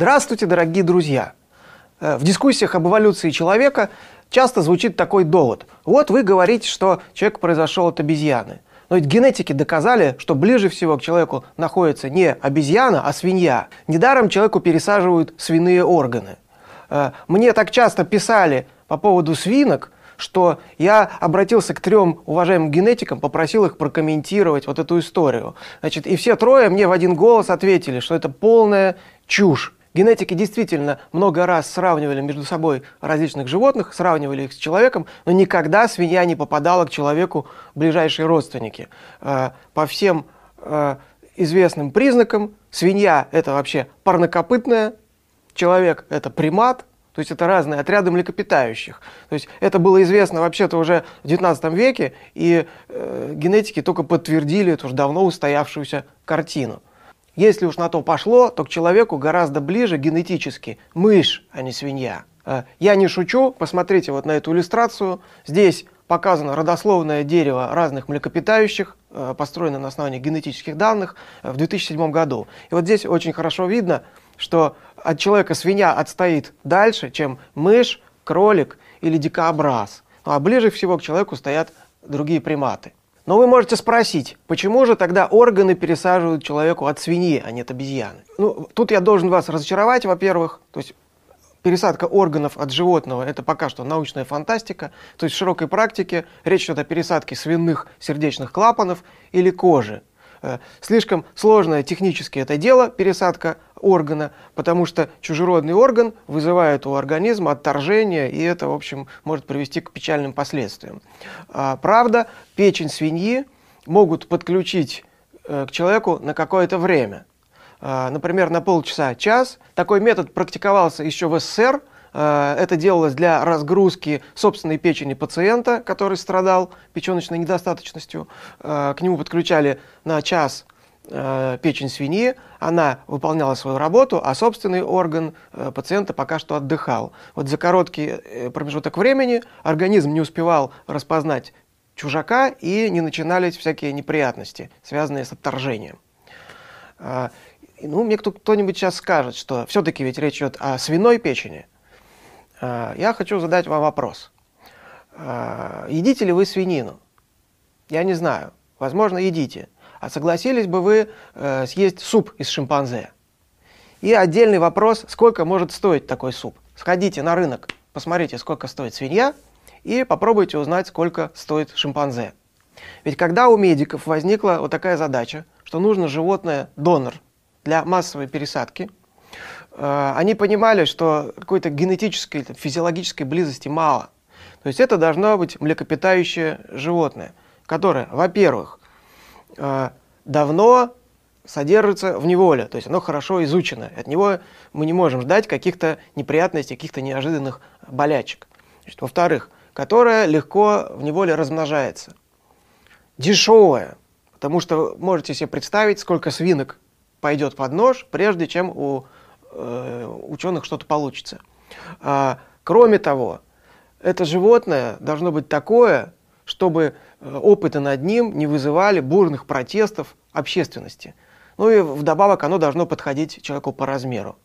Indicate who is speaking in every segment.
Speaker 1: Здравствуйте, дорогие друзья! Э, в дискуссиях об эволюции человека часто звучит такой довод. Вот вы говорите, что человек произошел от обезьяны. Но ведь генетики доказали, что ближе всего к человеку находится не обезьяна, а свинья. Недаром человеку пересаживают свиные органы. Э, мне так часто писали по поводу свинок, что я обратился к трем уважаемым генетикам, попросил их прокомментировать вот эту историю. Значит, и все трое мне в один голос ответили, что это полная чушь. Генетики действительно много раз сравнивали между собой различных животных, сравнивали их с человеком, но никогда свинья не попадала к человеку ближайшие родственники. Э, по всем э, известным признакам свинья – это вообще парнокопытная, человек – это примат, то есть это разные отряды млекопитающих. То есть это было известно вообще-то уже в XIX веке, и э, генетики только подтвердили эту уже давно устоявшуюся картину. Если уж на то пошло, то к человеку гораздо ближе генетически мышь, а не свинья. Э, я не шучу, посмотрите вот на эту иллюстрацию. Здесь показано родословное дерево разных млекопитающих, э, построено на основании генетических данных э, в 2007 году. И вот здесь очень хорошо видно, что от человека свинья отстоит дальше, чем мышь, кролик или дикообраз. Ну, а ближе всего к человеку стоят другие приматы. Но вы можете спросить, почему же тогда органы пересаживают человеку от свиньи, а не от обезьяны? Ну, тут я должен вас разочаровать, во-первых. То есть пересадка органов от животного – это пока что научная фантастика. То есть в широкой практике речь идет о пересадке свиных сердечных клапанов или кожи. Э, слишком сложное технически это дело, пересадка органа, потому что чужеродный орган вызывает у организма отторжение, и это, в общем, может привести к печальным последствиям. А, правда, печень свиньи могут подключить э, к человеку на какое-то время. А, например, на полчаса, час. Такой метод практиковался еще в СССР, это делалось для разгрузки собственной печени пациента, который страдал печеночной недостаточностью. Э, к нему подключали на час э, печень свиньи, она выполняла свою работу, а собственный орган пациента пока что отдыхал. Вот за короткий промежуток времени организм не успевал распознать чужака и не начинались всякие неприятности, связанные с отторжением. Ну, мне кто-нибудь сейчас скажет, что все-таки ведь речь идет о свиной печени – я хочу задать вам вопрос. А, едите ли вы свинину? Я не знаю. Возможно, едите. А согласились бы вы э, съесть суп из шимпанзе? И отдельный вопрос, сколько может стоить такой суп? Сходите на рынок, посмотрите, сколько стоит свинья, и попробуйте узнать, сколько стоит шимпанзе. Ведь когда у медиков возникла вот такая задача, что нужно животное-донор для массовой пересадки – Э, они понимали, что какой-то генетической, физиологической близости мало. То есть это должно быть млекопитающее животное, которое, во-первых, э, давно содержится в неволе, то есть оно хорошо изучено. От него мы не можем ждать каких-то неприятностей, каких-то неожиданных болячек. Во-вторых, которое легко в неволе размножается. Дешевое, потому что можете себе представить, сколько свинок пойдет под нож, прежде чем у э, ученых что-то получится. А, кроме того, это животное должно быть такое, чтобы э, опыты над ним не вызывали бурных протестов общественности. Ну и вдобавок оно должно подходить человеку по размеру.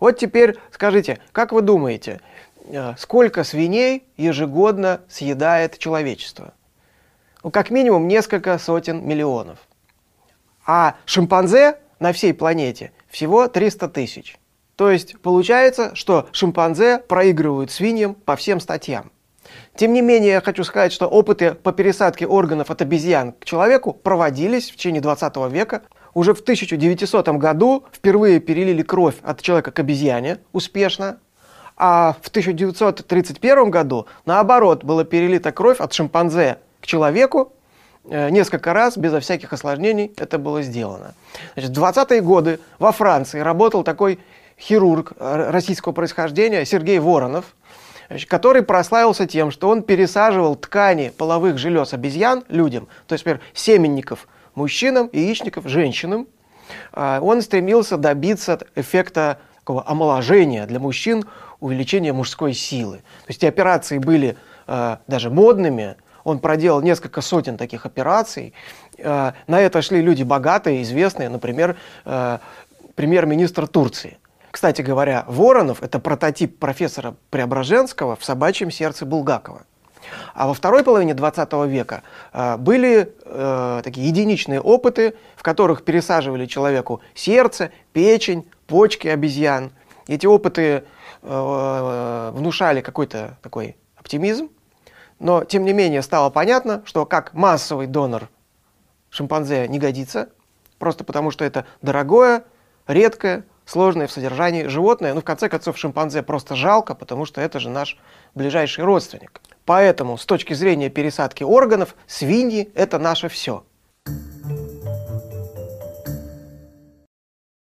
Speaker 1: Вот теперь скажите, как вы думаете, э, сколько свиней ежегодно съедает человечество? Ну, как минимум несколько сотен миллионов. А шимпанзе на всей планете всего 300 тысяч. То есть получается, что шимпанзе проигрывают свиньям по всем статьям. Тем не менее, я хочу сказать, что опыты по пересадке органов от обезьян к человеку проводились в течение 20 века. Уже в 1900 году впервые перелили кровь от человека к обезьяне успешно, а в 1931 году, наоборот, была перелита кровь от шимпанзе к человеку, несколько раз, безо всяких осложнений, это было сделано. Значит, в 20-е годы во Франции работал такой хирург э, российского происхождения Сергей Воронов, который прославился тем, что он пересаживал ткани половых желез обезьян людям, то есть, например, семенников мужчинам, яичников женщинам. А, он стремился добиться эффекта такого омоложения для мужчин, увеличения мужской силы. То есть эти операции были э, даже модными, он проделал несколько сотен таких операций. Э, на это шли люди богатые, известные, например, э, премьер-министр Турции. Кстати говоря, Воронов – это прототип профессора Преображенского в «Собачьем сердце» Булгакова. А во второй половине 20 века э, были э, такие единичные опыты, в которых пересаживали человеку сердце, печень, почки обезьян. Эти опыты э, внушали какой-то такой оптимизм, но тем не менее стало понятно, что как массовый донор шимпанзе не годится, просто потому что это дорогое, редкое, сложное в содержании животное. Ну, в конце концов, шимпанзе просто жалко, потому что это же наш ближайший родственник. Поэтому с точки зрения пересадки органов, свиньи – это наше все –